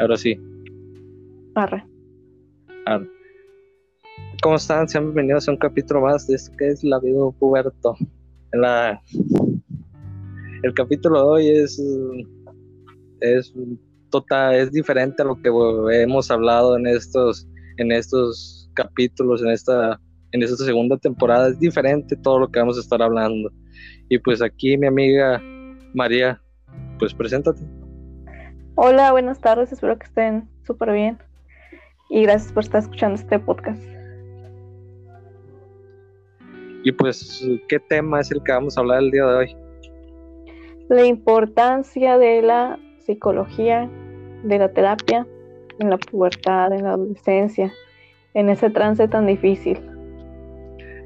Ahora sí. Arre. Arre. ¿Cómo están? Sean bienvenidos a un capítulo más de esto que es La vida de puberto. La... El capítulo de hoy es, es total, es diferente a lo que hemos hablado en estos, en estos capítulos, en esta, en esta segunda temporada. Es diferente todo lo que vamos a estar hablando. Y pues aquí mi amiga María, pues preséntate. Hola, buenas tardes, espero que estén súper bien. Y gracias por estar escuchando este podcast. Y pues, ¿qué tema es el que vamos a hablar el día de hoy? La importancia de la psicología, de la terapia en la pubertad, en la adolescencia, en ese trance tan difícil.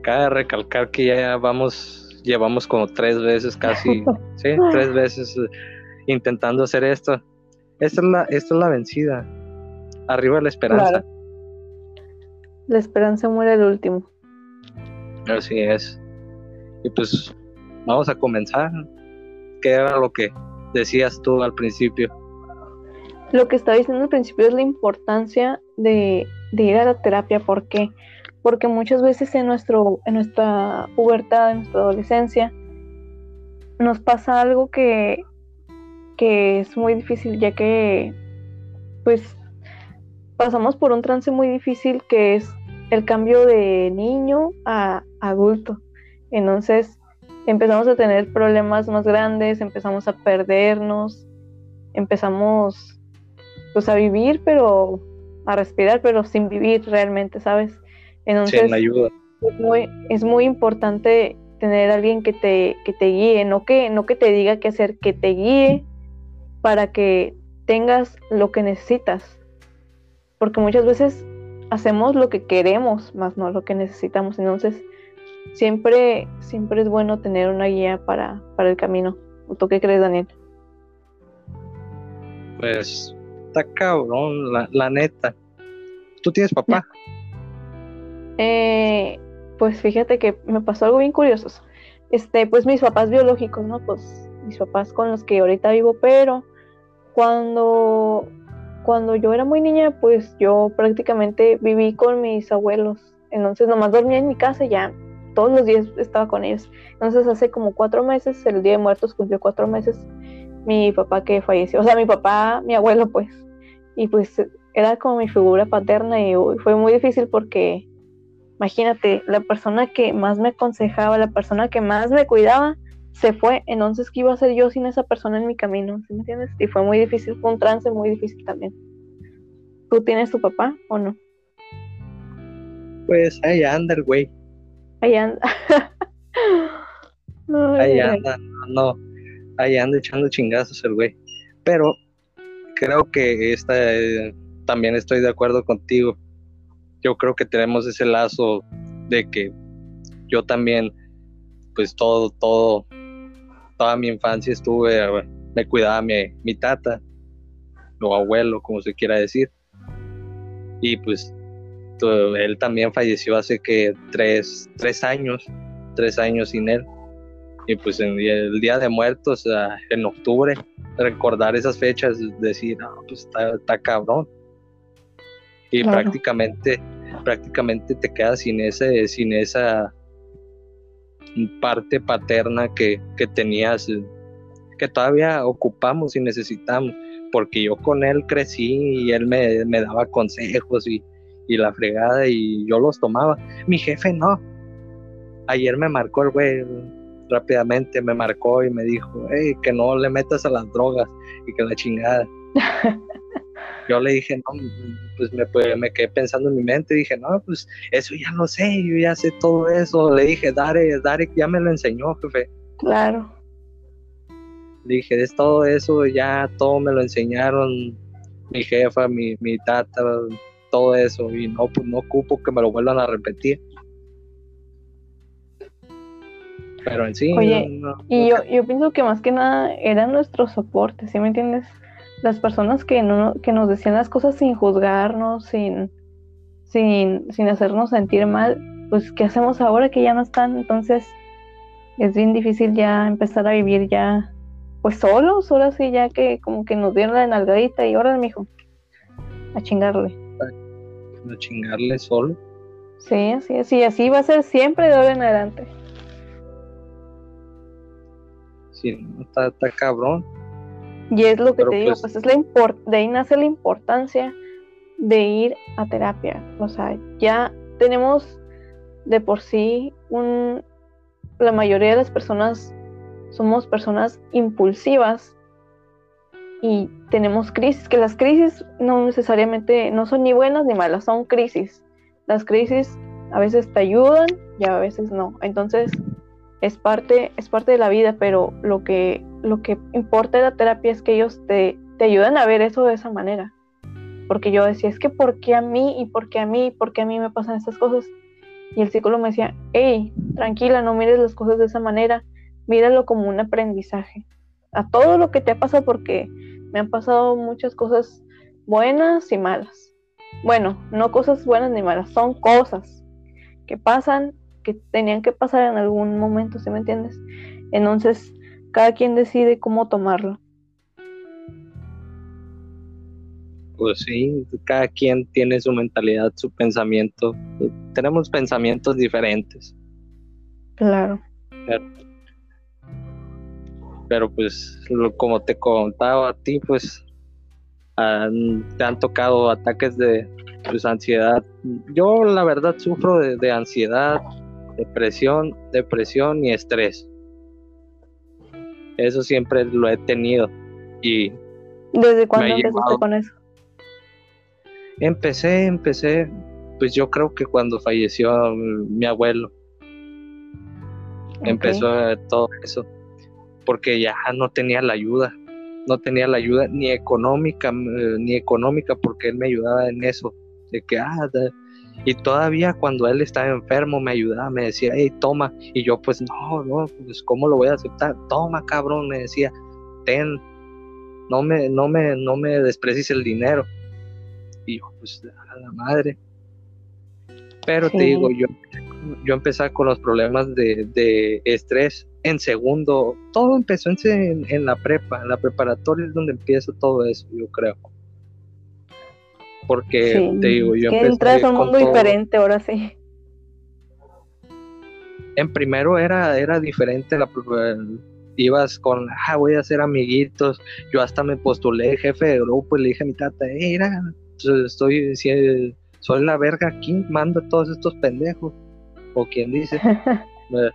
Cabe recalcar que ya vamos, llevamos como tres veces casi, sí, tres veces eh, intentando hacer esto. Esta es la, esta es la vencida. Arriba la esperanza. La esperanza muere el último. Así es. Y pues vamos a comenzar. ¿Qué era lo que decías tú al principio? Lo que estaba diciendo al principio es la importancia de, ir a la terapia. ¿Por qué? Porque muchas veces en, nuestro, en nuestra pubertad, en nuestra adolescencia, nos pasa algo que, que es muy difícil, ya que pues pasamos por un trance muy difícil que es el cambio de niño a adulto. Entonces empezamos a tener problemas más grandes, empezamos a perdernos, empezamos pues a vivir, pero a respirar, pero sin vivir realmente, ¿sabes? Entonces sin ayuda. Es muy, es muy importante tener a alguien que te, que te guíe, no que, no que te diga qué hacer, que te guíe para que tengas lo que necesitas. Porque muchas veces hacemos lo que queremos, más no lo que necesitamos. Entonces, siempre, siempre es bueno tener una guía para, para el camino. ¿Tú qué crees, Daniel? Pues, está cabrón, la, neta. ¿Tú tienes papá? Eh, pues fíjate que me pasó algo bien curioso. Este, pues mis papás biológicos, ¿no? Pues mis papás con los que ahorita vivo, pero cuando cuando yo era muy niña, pues yo prácticamente viví con mis abuelos. Entonces nomás dormía en mi casa y ya todos los días estaba con ellos. Entonces hace como cuatro meses, el Día de Muertos cumplió cuatro meses, mi papá que falleció. O sea, mi papá, mi abuelo pues. Y pues era como mi figura paterna y fue muy difícil porque, imagínate, la persona que más me aconsejaba, la persona que más me cuidaba, se fue, entonces ¿qué iba a hacer yo sin esa persona en mi camino? ¿Sí me entiendes? Y fue muy difícil, fue un trance muy difícil también. ¿Tú tienes tu papá o no? Pues ahí anda el güey. Ahí anda. ahí anda, no, ahí anda echando chingazos el güey. Pero creo que esta eh, también estoy de acuerdo contigo. Yo creo que tenemos ese lazo de que yo también, pues todo, todo, toda mi infancia estuve, me cuidaba mi, mi tata, o abuelo, como se quiera decir. Y pues él también falleció hace que tres, tres años, tres años sin él. Y pues en el Día de Muertos, en octubre, recordar esas fechas, decir, no, pues está, cabrón. Y prácticamente, prácticamente te quedas sin ese, sin esa parte paterna que, que tenías, que todavía ocupamos y necesitamos, porque yo con él crecí y él me, daba consejos y, la fregada y yo los tomaba. Mi jefe no. Ayer me marcó el güey rápidamente, me marcó y me dijo, hey, que no le metas a las drogas y que la chingada. yo le dije, no, pues me, pues me, quedé pensando en mi mente, dije, no, pues eso ya lo sé, yo ya sé todo eso. Le dije, Darek, Darek ya me lo enseñó, jefe. Claro. Le dije, es todo eso, ya todo me lo enseñaron mi jefa, mi, mi tata, todo eso, y no, pues no ocupo que me lo vuelvan a repetir. Pero en sí. Oye, y yo, yo pienso que más que nada era nuestro soporte, ¿sí me entiendes? Las personas que, no, que nos decían las cosas sin juzgarnos, sin, sin, sin hacernos sentir mal, pues ¿qué hacemos ahora que ya no están? Entonces es bien difícil ya empezar a vivir ya pues solos, ahora sí ya que como que nos dieron la nalgadita y ahora mijo, a chingarle. A chingarle solo. Sí, así es. Y así va a ser siempre de ahora en adelante. Sí, está, está cabrón. Y es lo que Pero te digo, pues- pues es la import de ahí nace la importancia de ir a terapia. O sea, ya tenemos de por sí un la mayoría de las personas somos personas impulsivas y tenemos crisis, que las crisis no necesariamente no son ni buenas ni malas, son crisis. Las crisis a veces te ayudan y a veces no. Entonces, es parte, es parte de la vida, pero lo que, lo que importa de la terapia es que ellos te, te ayudan a ver eso de esa manera. Porque yo decía, es que ¿por qué a mí? ¿Y por qué a mí? ¿Por qué a mí me pasan estas cosas? Y el psicólogo me decía, hey, tranquila, no mires las cosas de esa manera, míralo como un aprendizaje. A todo lo que te ha pasado, porque me han pasado muchas cosas buenas y malas. Bueno, no cosas buenas ni malas, son cosas que pasan, que tenían que pasar en algún momento, ¿sí me entiendes? Entonces, cada quien decide cómo tomarlo. Pues sí, cada quien tiene su mentalidad, su pensamiento. Tenemos pensamientos diferentes. Claro. Pero pues, lo- como te contaba a ti, pues han- te han tocado ataques de pues, ansiedad. Yo la verdad sufro de, de ansiedad, depresión, depresión y estrés. Eso siempre lo he tenido. Y ¿Desde cuándo empezaste llevado- con eso? empecé, empecé, pues yo creo que cuando falleció mi abuelo. Empezó todo eso porque ya no tenía la ayuda no tenía la ayuda ni económica eh, ni económica porque él me ayudaba en eso de que ah y todavía cuando él estaba enfermo me ayudaba me decía hey toma y yo pues no no pues cómo lo voy a aceptar toma cabrón me decía ten no me no me no me desprecies el dinero y yo pues a la madre pero te digo yo yo empecé con los problemas de, de estrés en segundo. Todo empezó en, en la prepa, en la preparatoria es donde empieza todo eso, yo creo. Porque Sí, te digo, yo que empecé entras a un mundo todo. diferente ahora sí. En primero era, era diferente, la, ibas con, ah, voy a hacer amiguitos. Yo hasta me postulé jefe de grupo y le dije a mi tata, "Eh, mira, estoy, si- soy la verga aquí, mando a todos estos pendejos. O quien dice. Eh,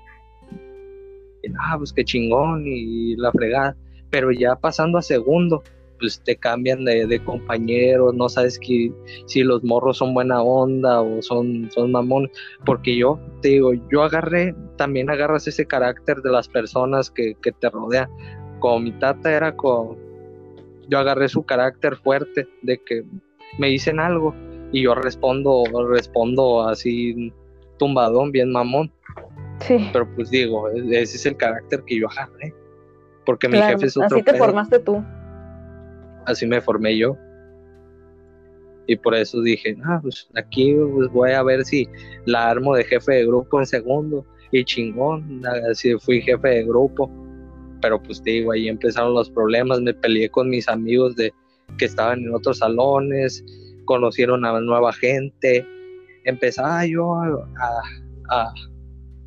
y, ah, pues qué chingón y la fregada. Pero ya pasando a segundo, pues te cambian de, de compañeros, no sabes que, si los morros son buena onda o son, son mamones. Porque yo, te digo, yo agarré, también agarras ese carácter de las personas que, que te rodean. Como mi tata era con, yo agarré su carácter fuerte de que me dicen algo y yo respondo, respondo así tumbadón, bien mamón. Sí, Pero pues digo, e- ese es el carácter que yo agarré. Porque mi claro. jefe es otro Así te pedo, formaste tú. Así me formé yo. Y por eso dije, ah, pues aquí pues, voy a ver si la armo de jefe de grupo en segundo. Y chingón, así fui jefe de grupo. Pero pues te digo, ahí empezaron los problemas, me peleé con mis amigos de que estaban en otros salones, conocieron a nueva gente. Empezaba yo a, a- a-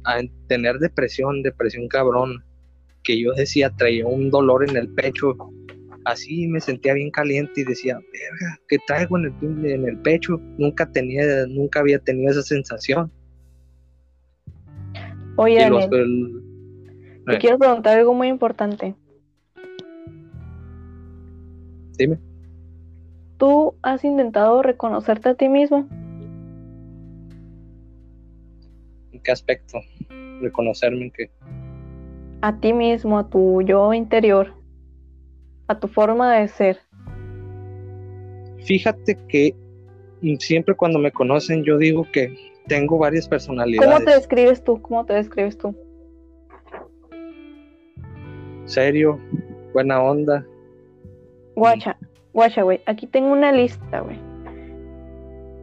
a tener depresión, depresión cabrón, que yo decía, traía un dolor en el pecho, así me sentía bien caliente y decía, verga, ¿qué traigo en el, en el pecho? Nunca tenía, nunca había tenido esa sensación. Oye, los- el- te eh. quiero preguntar algo muy importante. Dime. ¿Tú has intentado reconocerte a ti mismo? ¿En qué aspecto? Reconocerme en que A ti mismo, a tu yo interior, a tu forma de ser. Fíjate que siempre cuando me conocen yo digo que tengo varias personalidades. ¿Cómo te describes tú? ¿Cómo te describes tú? Serio, buena onda. Guacha, guacha, güey. Aquí tengo una lista, güey.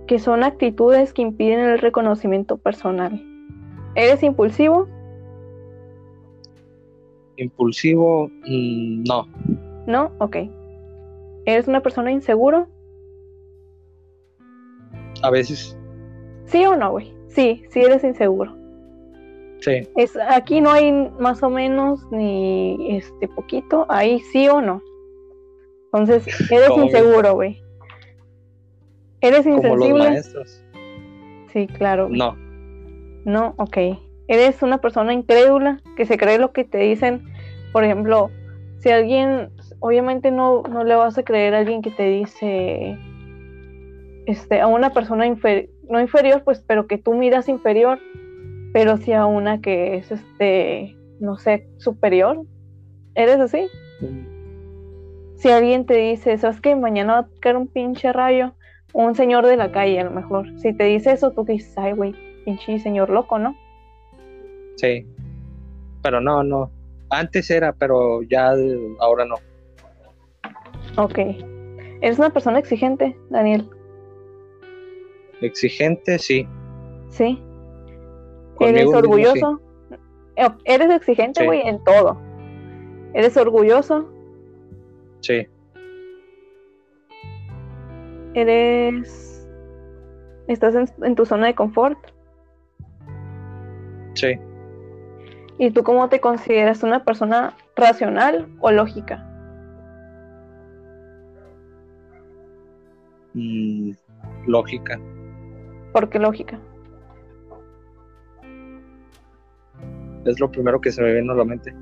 Que son actitudes que impiden el reconocimiento personal. ¿Eres impulsivo? Impulsivo, mm, no, ¿No? Ok. ¿Eres una persona inseguro? A veces. ¿Sí o no, güey? Sí, sí eres inseguro. Sí. Es, aquí no hay más o menos ni este poquito, ahí sí o no. Entonces, eres inseguro, güey. ¿Eres insensible? Como los maestros. Sí, claro. No. No, ok. Eres una persona incrédula que se cree lo que te dicen. Por ejemplo, si alguien, obviamente no, no le vas a creer a alguien que te dice, este, a una persona no inferior, pues, pero que tú miras inferior, pero si a una que es, este, no sé, superior, ¿eres así? Si alguien te dice, ¿sabes que mañana va a caer un pinche rayo? Un señor de la calle, a lo mejor. Si te dice eso, tú dices, ay, güey, pinche señor loco, ¿no? Sí. Pero no, no. Antes era, pero ya ahora no. Ok. ¿Eres una persona exigente, Daniel? Exigente, sí. Sí. ¿Eres orgulloso? Eh, ¿Eres exigente, güey, en todo? ¿Eres orgulloso? Sí. ¿Eres... ¿Estás en, tu zona de confort? Sí. ¿Y tú cómo te consideras una persona racional o lógica? Mm, lógica. ¿Por qué lógica? Es lo primero que se me viene a la mente.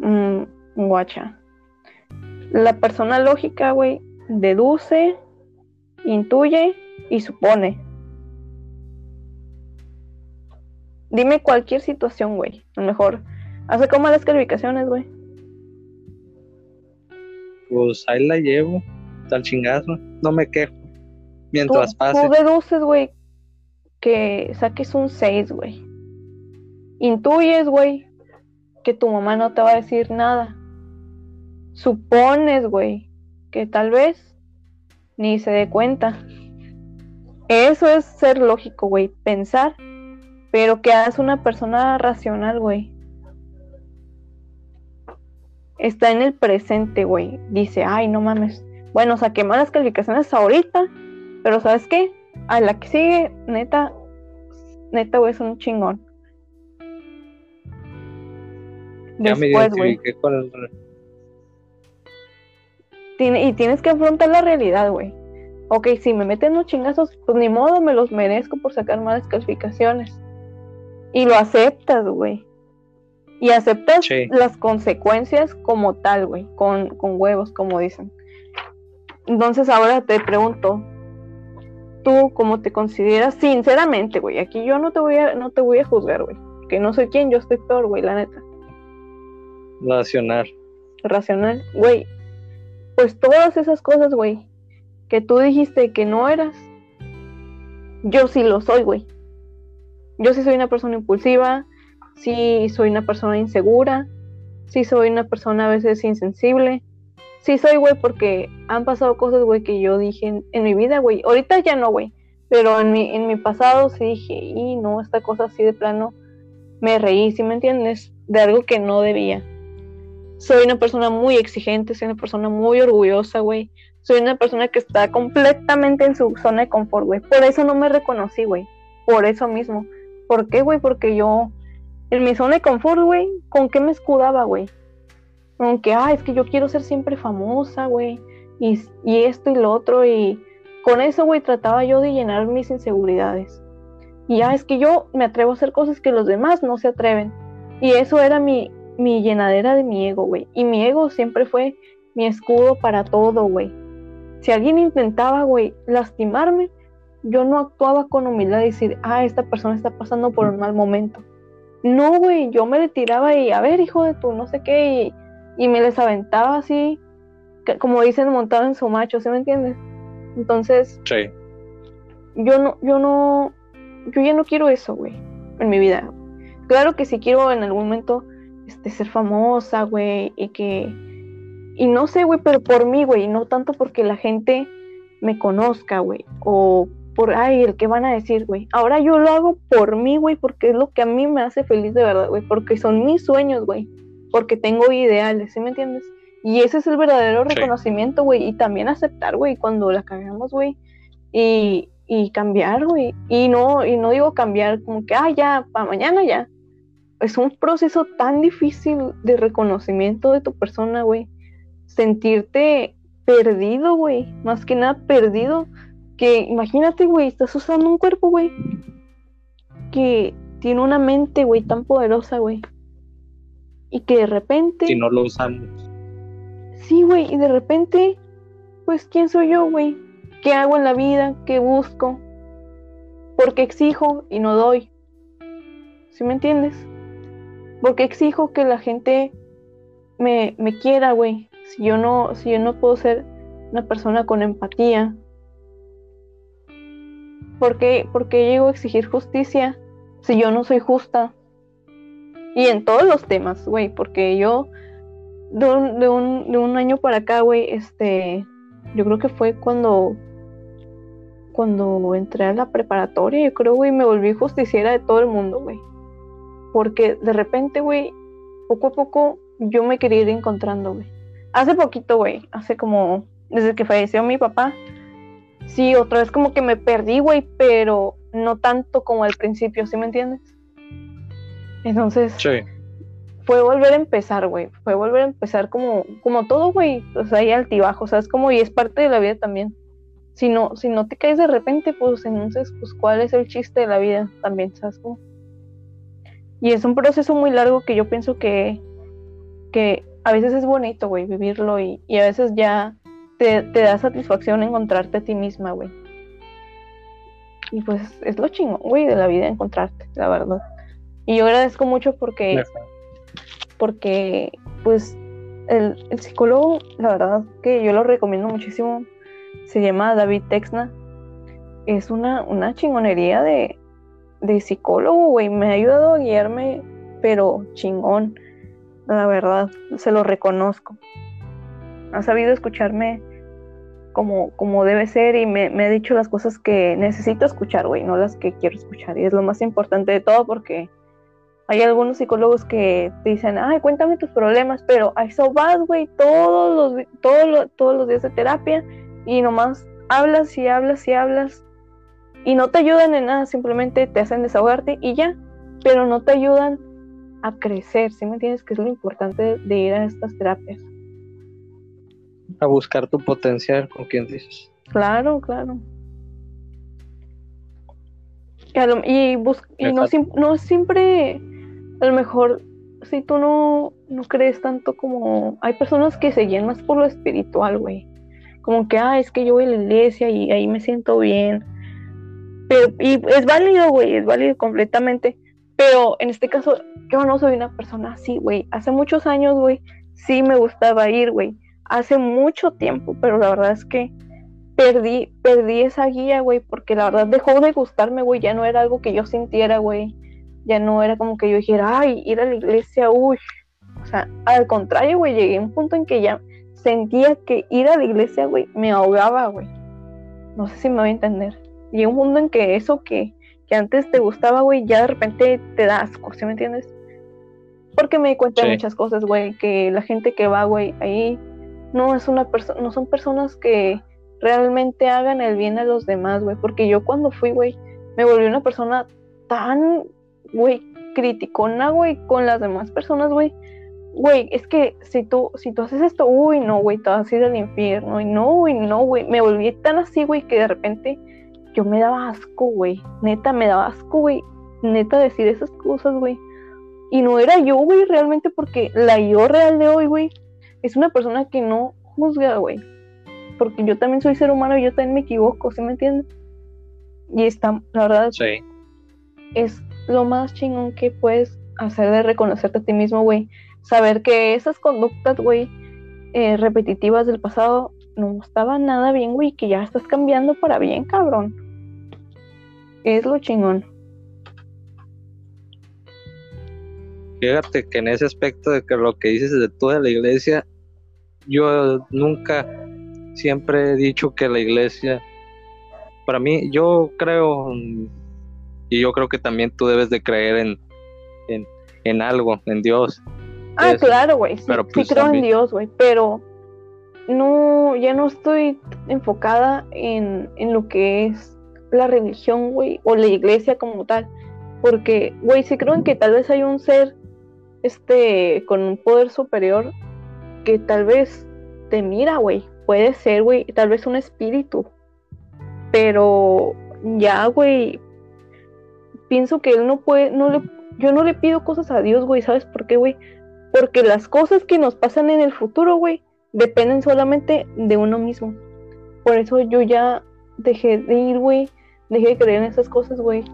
Mm, guacha. La persona lógica, güey, deduce, intuye y supone. Dime cualquier situación, güey. A lo mejor hace como las calificaciones, güey. Pues ahí la llevo, tal chingazo. No me quejo. Mientras pase. Tú deduces, güey, que saques un 6, güey. Intuyes, güey, que tu mamá no te va a decir nada. Supones, güey, que tal vez ni se dé cuenta. Eso es ser lógico, güey. Pensar, pero que hagas una persona racional, güey. Está en el presente, güey. Dice, ay, no mames. Bueno, saqué malas calificaciones ahorita, pero ¿sabes qué? A la que sigue, neta, neta, güey, es un chingón. Ya Después, me y tienes que afrontar la realidad, güey. Ok, si me meten unos chingazos, pues ni modo, me los merezco por sacar malas calificaciones. Y lo aceptas, güey. Y aceptas las consecuencias como tal, güey. Con, con huevos, como dicen. Entonces ahora te pregunto, tú cómo te consideras sinceramente, güey. Aquí yo no te voy a, no te voy a juzgar, güey. Que no soy quien, yo estoy peor, güey, la neta. Racional. Racional, güey. Pues todas esas cosas, güey, que tú dijiste que no eras, yo sí lo soy, güey. Yo sí soy una persona impulsiva, sí soy una persona insegura, sí soy una persona a veces insensible. Sí soy, güey, porque han pasado cosas, güey, que yo dije en, mi vida, güey. Ahorita ya no, güey. Pero en mi, en mi pasado sí dije, y no, esta cosa así de plano, me reí, ¿sí me entiendes? De algo que no debía. Soy una persona muy exigente, soy una persona muy orgullosa, güey. Soy una persona que está completamente en su zona de confort, güey. Por eso no me reconocí, güey. Por eso mismo. ¿Por qué, güey? Porque yo, en mi zona de confort, güey, ¿con qué me escudaba, güey? Aunque, ah, es que yo quiero ser siempre famosa, güey. Y, y esto y lo otro. Y con eso, güey, trataba yo de llenar mis inseguridades. Y ya es que yo me atrevo a hacer cosas que los demás no se atreven. Y eso era mi, mi llenadera de mi ego, güey. Y mi ego siempre fue mi escudo para todo, güey. Si alguien intentaba, güey, lastimarme, yo no actuaba con humildad y decir, ah, esta persona está pasando por un mal momento. No, güey, yo me le tiraba y, a ver, hijo de tu, no sé qué, y, me les aventaba así, como dicen, montado en su macho, ¿sí me entiendes? Entonces, sí. yo no, yo no, yo ya no quiero eso, güey, en mi vida. Claro que si quiero en algún momento este, ser famosa, güey, y que... Y no sé, güey, pero por mí, güey, no tanto porque la gente me conozca, güey, o por, ay, el que van a decir, güey. Ahora yo lo hago por mí, güey, porque es lo que a mí me hace feliz de verdad, güey, porque son mis sueños, güey, porque tengo ideales, ¿sí me entiendes? Y ese es el verdadero reconocimiento, güey, y también aceptar, güey, cuando la cagamos, güey, y, y cambiar, güey. Y no, y no digo cambiar como que, ah, ya, para mañana ya. Es un proceso tan difícil de reconocimiento de tu persona, güey. Sentirte perdido, güey. Más que nada perdido. Que imagínate, güey, estás usando un cuerpo, güey. Que tiene una mente, güey, tan poderosa, güey. Y que de repente. Si no lo usamos. Sí, güey, y de repente, pues, ¿quién soy yo, güey? ¿Qué hago en la vida? ¿Qué busco? Porque exijo y no doy. ¿Sí me entiendes? Porque exijo que la gente me, me quiera, güey. Si yo no, si yo no puedo ser una persona con empatía. ¿Por qué, porque llego a exigir justicia si yo no soy justa? Y en todos los temas, güey, porque yo de un, de un, de un año para acá, güey, este, yo creo que fue cuando cuando entré a la preparatoria, yo creo, güey, me volví justiciera de todo el mundo, güey. Porque de repente, güey, poco a poco yo me quería ir encontrando, güey. Hace poquito, güey, hace como, desde que falleció mi papá, sí, otra vez como que me perdí, güey, pero no tanto como al principio, ¿sí me entiendes? Entonces, Sí. fue volver a empezar, güey. Fue volver a empezar como, como todo, güey. O sea, hay altibajos, ¿sabes? Como, y es parte de la vida también. Si no, si no te caes de repente, pues entonces, pues, ¿cuál es el chiste de la vida también, ¿sabes? cómo? Y es un proceso muy largo que yo pienso que, que a veces es bonito, güey, vivirlo y, y a veces ya te, te da satisfacción encontrarte a ti misma, güey. Y pues es lo chingón, güey, de la vida encontrarte, la verdad. Y yo agradezco mucho porque porque pues el, el psicólogo, la verdad que yo lo recomiendo muchísimo, se llama David Texna, es una, una chingonería de, de psicólogo, güey, me ha ayudado a guiarme, pero chingón, la verdad, se lo reconozco. Ha sabido escucharme como, como debe ser y me, me ha dicho las cosas que necesito escuchar, güey, no las que quiero escuchar. Y es lo más importante de todo porque hay algunos psicólogos que te dicen, ay, cuéntame tus problemas, pero a eso vas, güey, todos los, todos, los, todos los días de terapia y nomás hablas y hablas y hablas y no te ayudan en nada, simplemente te hacen desahogarte y ya, pero no te ayudan a crecer, ¿sí me entiendes? Que es lo importante de, de ir a estas terapias. A buscar tu potencial, con quien dices. Claro, claro. Lo- y, bus- y no, sim- no siempre, a lo mejor, si tú no, no crees tanto como... Hay personas que se guían más por lo espiritual, güey. Como que, ah, es que yo voy a la iglesia y ahí me siento bien. Pero, y es válido, güey, es válido completamente. Pero en este caso, yo no soy una persona así, güey. Hace muchos años, güey, sí me gustaba ir, güey. Hace mucho tiempo, pero la verdad es que perdí, perdí esa guía, güey, porque la verdad dejó de gustarme, güey, ya no era algo que yo sintiera, güey, ya no era como que yo dijera, ay, ir a la iglesia, uy, o sea, al contrario, güey, llegué a un punto en que ya sentía que ir a la iglesia, güey, me ahogaba, güey, no sé si me voy a entender, llegué a un punto en que eso que, que antes te gustaba, güey, ya de repente te da asco, ¿sí me entiendes? Porque me di cuenta de muchas cosas, güey, que la gente que va, güey, ahí no es una persona, no son personas que realmente hagan el bien a los demás, güey. Porque yo cuando fui, güey, me volví una persona tan, güey, criticona, güey, con las demás personas, güey. Güey, es que si tú, si tú haces esto, uy, no, güey, te vas a ir al infierno. Y no, güey, no, güey. Me volví tan así, güey, que de repente yo me daba asco, güey. Neta, me daba asco, güey. Neta, decir esas cosas, güey. Y no era yo, güey, realmente porque la yo real de hoy, güey, es una persona que no juzga, güey. Porque yo también soy ser humano y yo también me equivoco, ¿sí me entiendes? Y está, la verdad, Sí. es lo más chingón que puedes hacer de reconocerte a ti mismo, güey. Saber que esas conductas, güey, eh, repetitivas del pasado no estaban nada bien, güey, que ya estás cambiando para bien, cabrón. Es lo chingón. Fíjate que en ese aspecto de que lo que dices de toda la iglesia, yo nunca, siempre he dicho que la iglesia, para mí, yo creo, y yo creo que también tú debes de creer en, en, en algo, en Dios. Ah, claro, güey. Sí, pues, creo también- en Dios, güey. Pero no, ya no estoy enfocada en, en lo que es la religión, güey, o la iglesia como tal. Porque, güey, sí creo en que tal vez hay un ser, este, con un poder superior que tal vez te mira, güey. Puede ser, güey, tal vez un espíritu. Pero ya, güey, pienso que él no puede, no le, yo no le pido cosas a Dios, güey, ¿sabes por qué, güey? Porque las cosas que nos pasan en el futuro, güey, dependen solamente de uno mismo. Por eso yo ya dejé de ir, güey, dejé de creer en esas cosas, güey.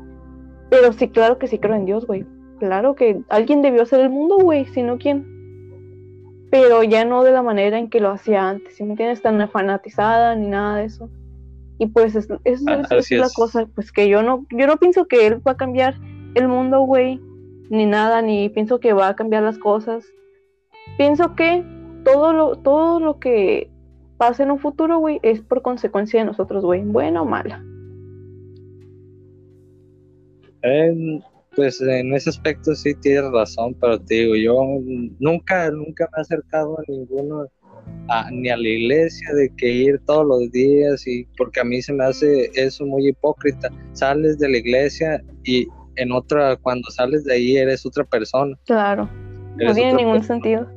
Pero sí, claro que sí creo en Dios, güey. Claro que alguien debió hacer el mundo, güey, si no quién. Pero ya no de la manera en que lo hacía antes, si me tienes tan fanatizada ni nada de eso. Y pues es, es, ah, es, la cosa, pues que yo no, yo no pienso que él va a cambiar el mundo, güey, ni nada, ni pienso que va a cambiar las cosas. Pienso que todo lo, todo lo que pase en un futuro, güey, es por consecuencia de nosotros, güey, buena o mala. pues en ese aspecto sí tienes razón, pero te digo, yo nunca, nunca me he acercado a ninguno, ni a la iglesia, de que ir todos los días, y porque a mí se me hace eso muy hipócrita. Sales de la iglesia y en otra, cuando sales de ahí eres otra persona. Claro, no tiene ningún sentido.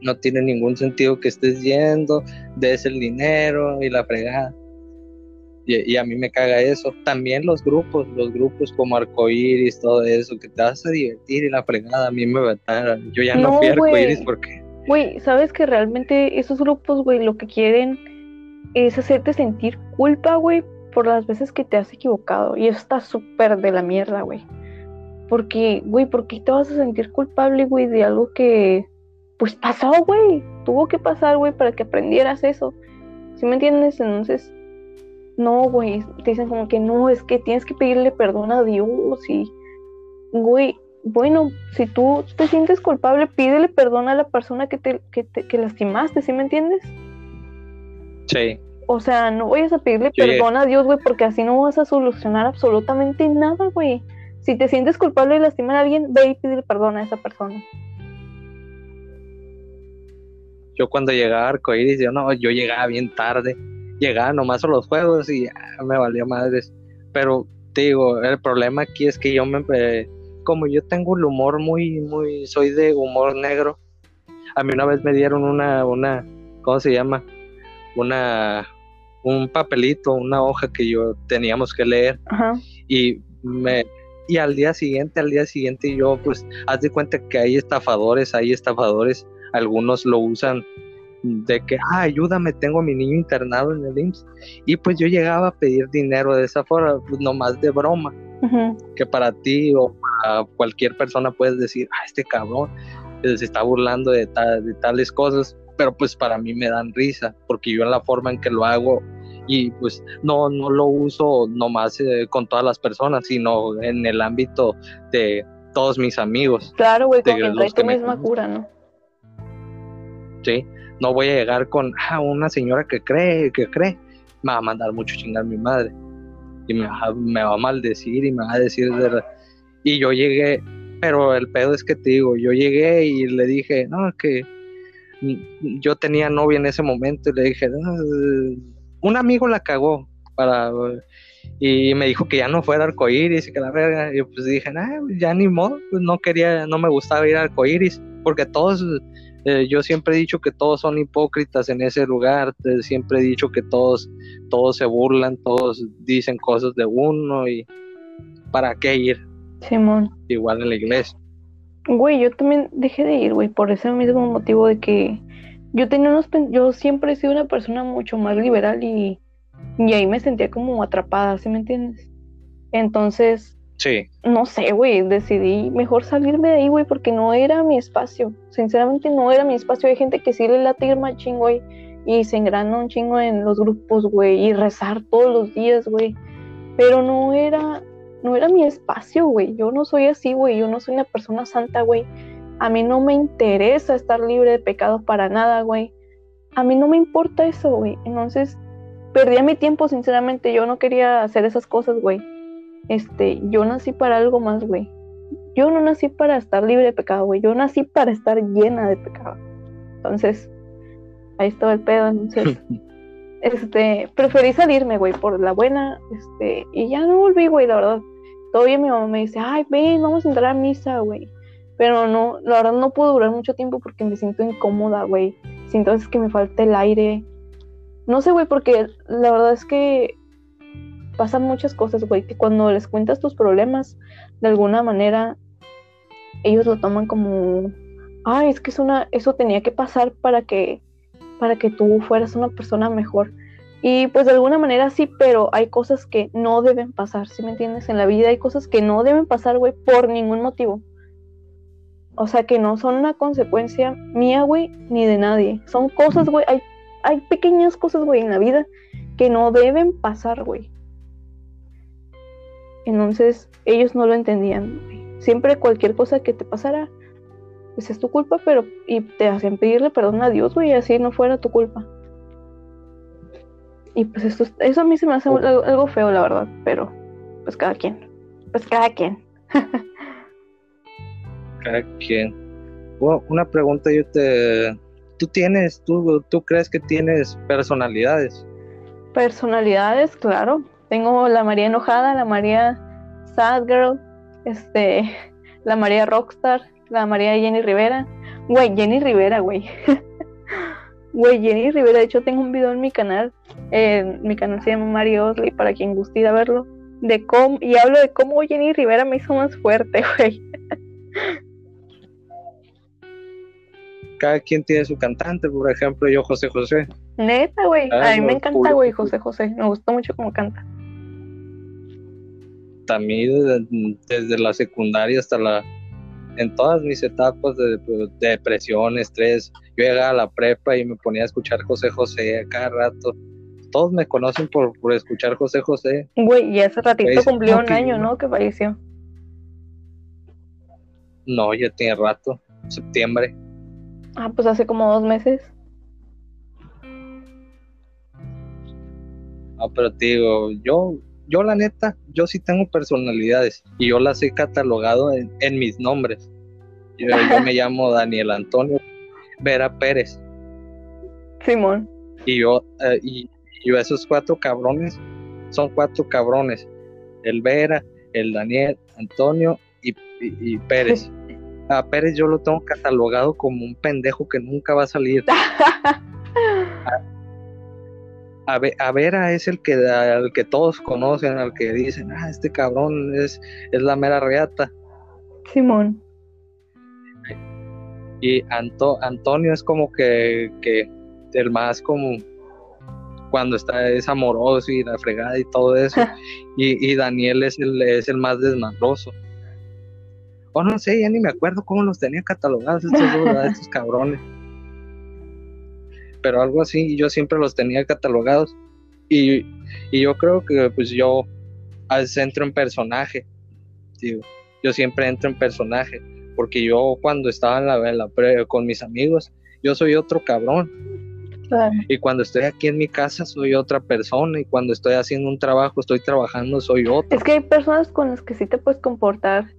No tiene ningún sentido que estés yendo, des el dinero y la fregada. Y, a mí me caga eso. También los grupos, los grupos como Arcoiris, todo eso, que te vas a divertir y la fregada, a mí me va a Yo ya no, fui a Arcoiris porque. Güey, sabes que realmente esos grupos, güey, lo que quieren es hacerte sentir culpa, güey, por las veces que te has equivocado. Y eso está súper de la mierda, güey. Porque, güey, ¿por qué te vas a sentir culpable, güey, de algo que, pues pasó, güey? Tuvo que pasar, güey, para que aprendieras eso. ¿Sí me entiendes? Entonces, no, güey, te dicen como que no, es que tienes que pedirle perdón a Dios y, güey, bueno, si tú te sientes culpable, pídele perdón a la persona que te, que que lastimaste, ¿sí me entiendes? Sí. O sea, no vayas a pedirle perdón a Dios, güey, porque así no vas a solucionar absolutamente nada, güey. Si te sientes culpable de lastimar a alguien, ve y pídele perdón a esa persona. Yo cuando llegaba a Arcoiris, yo no, yo llegaba bien tarde llegaba nomás a los juegos y me valía madres. Pero te digo, el problema aquí es que yo me, como yo tengo el humor muy, muy, soy de humor negro. A mí una vez me dieron una, una, ¿cómo se llama? Una, un papelito, una hoja que yo teníamos que leer y me y al día siguiente, al día siguiente yo pues haz de cuenta que hay estafadores, hay estafadores, algunos lo usan de que, ah, ayúdame, tengo a mi niño internado en el IMSS. Y pues yo llegaba a pedir dinero de esa forma, pues nomás de broma. Que para ti o para cualquier persona puedes decir, ah, este cabrón se está burlando de, de tales cosas, pero pues para mí me dan risa, porque yo en la forma en que lo hago y pues no, no lo uso nomás eh, con todas las personas, sino en el ámbito de todos mis amigos. Claro, güey, con que tu misma cura, ¿no? Sí, no voy a llegar con ah, una señora que cree, que cree, me va a mandar mucho chingar mi madre y me va, me va a maldecir y me va a decir de y yo llegué, pero el pedo es que te digo, yo llegué y le dije, no, que yo tenía novia en ese momento y le dije, un amigo la cagó para y me dijo que ya no fuera arcoíris y que la verga, y pues dije, nah, ya ni modo, pues no quería, no me gustaba ir a arcoíris, porque todos eh, yo siempre he dicho que todos son hipócritas en ese lugar, siempre he dicho que todos, todos se burlan, todos dicen cosas de uno y ¿para qué ir? Simón. Igual en la iglesia. Güey, yo también dejé de ir, güey, por ese mismo motivo de que yo tenía unos, yo siempre he sido una persona mucho más liberal y, y ahí me sentía como atrapada, ¿sí me entiendes? Entonces, No sé, güey, decidí mejor salirme de ahí, güey, porque no era mi espacio. Sinceramente no era mi espacio. Hay gente que sí le late ir machín, güey, y se engrana un chingo en los grupos, güey, y rezar todos los días, güey. Pero no era, no era mi espacio, güey. Yo no soy así, güey. Yo no soy una persona santa, güey. A mí no me interesa estar libre de pecados para nada, güey. A mí no me importa eso, güey. Entonces, perdía mi tiempo, sinceramente. Yo no quería hacer esas cosas, güey este, yo nací para algo más, güey. Yo no nací para estar libre de pecado, güey. Yo nací para estar llena de pecado. Entonces, ahí estaba el pedo, entonces, este, preferí salirme, güey, por la buena, este, y ya no volví, güey, la verdad. Todavía mi mamá me dice, ay, ven, vamos a entrar a misa, güey. Pero no, la verdad no puedo durar mucho tiempo porque me siento incómoda, güey. Siento a veces que me falta el aire. No sé, güey, porque la verdad es que pasan muchas cosas, güey, que cuando les cuentas tus problemas, de alguna manera, ellos lo toman como, ay, es que es una, eso tenía que pasar para que, para que tú fueras una persona mejor. Y pues de alguna manera sí, pero hay cosas que no deben pasar, ¿sí me entiendes? En la vida hay cosas que no deben pasar, güey, por ningún motivo. O sea, que no son una consecuencia mía, güey, ni de nadie. Son cosas, güey, hay, hay pequeñas cosas, güey, en la vida que no deben pasar, güey. Entonces, ellos no lo entendían. Siempre cualquier cosa que te pasara, pues es tu culpa, pero y te hacen pedirle perdón a Dios, güey, así no fuera tu culpa. Y pues esto, eso a mí se me hace algo, feo, la verdad, pero pues cada quien. Pues cada quien. cada quien. una pregunta yo te... ¿Tú tienes, tú, tú crees que tienes personalidades? Personalidades, claro. Tengo la María enojada, la María sad girl, este, la María rockstar, la María Jenny Rivera. Güey, Jenny Rivera, güey. Güey, Jenny Rivera, de hecho tengo un video en mi canal, mi canal se llama Mario Osley, para quien guste ir a verlo, de cómo, y hablo de cómo Jenny Rivera me hizo más fuerte, güey. Cada quien tiene su cantante, por ejemplo, yo José José. Neta, güey, a mí me encanta, güey, José José, me gustó mucho cómo canta. También desde la secundaria hasta la en todas mis etapas de, depresión, estrés. Yo llegaba a la prepa y me ponía a escuchar José José a cada rato. Todos me conocen por, por escuchar José José. Güey, y hace ratito cumplió un año, ¿no? Que falleció. No, ya tiene rato, septiembre. Ah, pues hace como dos meses. No, pero te digo, yo yo la neta, yo sí tengo personalidades y yo las he catalogado en, mis nombres. Yo, me llamo Daniel Antonio Vera Pérez. Simón. Y yo, eh, y, yo esos cuatro cabrones, son cuatro cabrones. El Vera, el Daniel, Antonio y, Pérez. A Pérez yo lo tengo catalogado como un pendejo que nunca va a salir. a, Vera es el que, al que todos conocen, al que dicen, ah, este cabrón es, es la mera reata. Simón. Y Antonio es como que, que el más como cuando está es amoroso y la fregada y todo eso. y, Daniel es el, es el más desmadroso. O oh, no sé, ya ni me acuerdo cómo los tenía catalogados estos, estos cabrones pero algo así, yo siempre los tenía catalogados. Y, yo creo que pues yo entro en personaje, yo siempre entro en personaje, porque yo cuando estaba en la, en con mis amigos, yo soy otro cabrón. Y cuando estoy aquí en mi casa soy otra persona y cuando estoy haciendo un trabajo, estoy trabajando, soy otro. Es que hay personas con las que sí te puedes comportar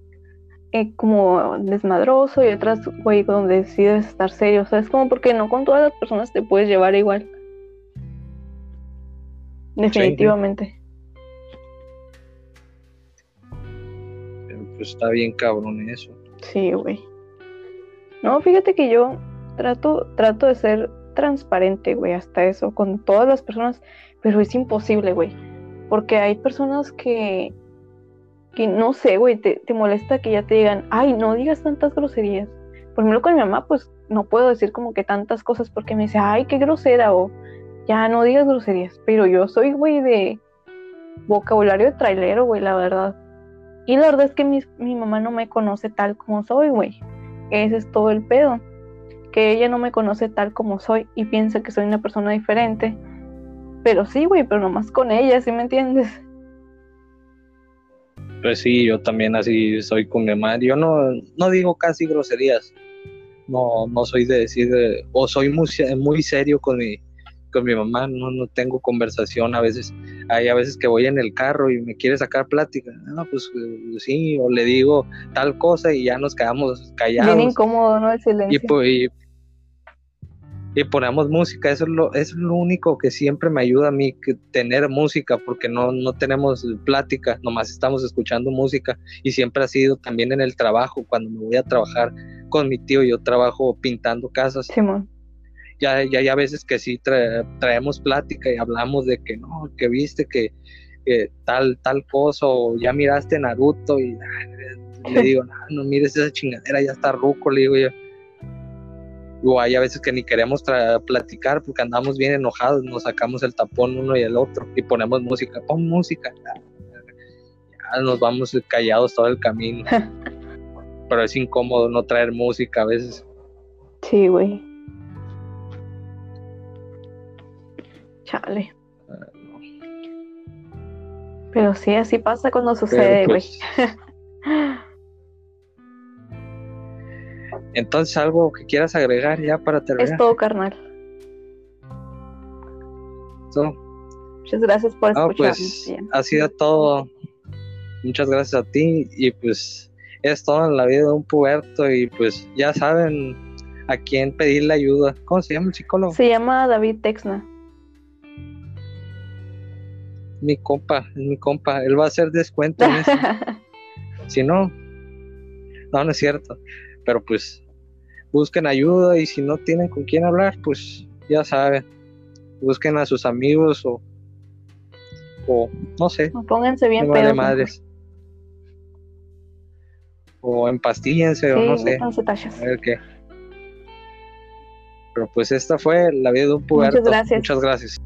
eh, como desmadroso y otras, güey, donde decides estar serio. O sea, es como porque no con todas las personas te puedes llevar igual. Definitivamente. Pero pues está bien cabrón eso. Sí, güey. No, fíjate que yo trato, trato de ser transparente, güey, hasta eso, con todas las personas, pero es imposible, güey. Porque hay personas que que no sé, güey, te, molesta que ya te digan, ay, no digas tantas groserías. Por ejemplo, con mi mamá, pues no puedo decir como que tantas cosas porque me dice, ay, qué grosera, o ya no digas groserías. Pero yo soy, güey, de vocabulario de trailero, güey, la verdad. Y la verdad es que mi, mi mamá no me conoce tal como soy, güey. Ese es todo el pedo. Que ella no me conoce tal como soy y piensa que soy una persona diferente. Pero sí, güey, pero nomás con ella, ¿sí me entiendes? Pues sí, yo también así soy con mi mamá. Yo no, no digo casi groserías. No, no soy de decir, o soy muy, muy serio con mi, con mi mamá, no, no tengo conversación a veces. Hay a veces que voy en el carro y me quiere sacar plática. No, pues eh, sí, o le digo tal cosa y ya nos quedamos callados. Bien incómodo, ¿no? El silencio. Y, pues, y ponemos música, eso es lo, es lo único que siempre me ayuda a mí, que tener música, porque no, no tenemos plática, nomás estamos escuchando música y siempre ha sido también en el trabajo, cuando me voy a trabajar con mi tío, yo trabajo pintando casas. Ya, ya hay a veces que sí traemos plática y hablamos de que no, que viste que, tal, tal cosa, o ya miraste Naruto y le digo, no, no mires esa chingadera, ya está ruco, le digo yo o hay a veces que ni queremos platicar porque andamos bien enojados, nos sacamos el tapón uno y el otro y ponemos música, pon música, ya, nos vamos callados todo el camino. Pero es incómodo no traer música a veces. Sí, güey. Chale. Ah, Pero sí, así pasa cuando sucede, güey. Pues, Entonces, algo que quieras agregar ya para terminar. Es todo, carnal. Muchas gracias por escuchar. pues ha sido todo. Muchas gracias a ti y pues es todo en la vida de un puberto y pues ya saben a quién pedirle ayuda. ¿Cómo se llama el psicólogo? Se llama David Texna. Mi compa, es mi compa. Él va a hacer descuento en eso. si no, no, no es cierto. Pero pues busquen ayuda y si no tienen con quién hablar, pues ya saben, busquen a sus amigos o, o no sé. O pónganse bien pedos. De madres. O empastíllense o no sé. A ver qué. Pero pues esta fue la vida de un puberto. Muchas gracias. Muchas gracias.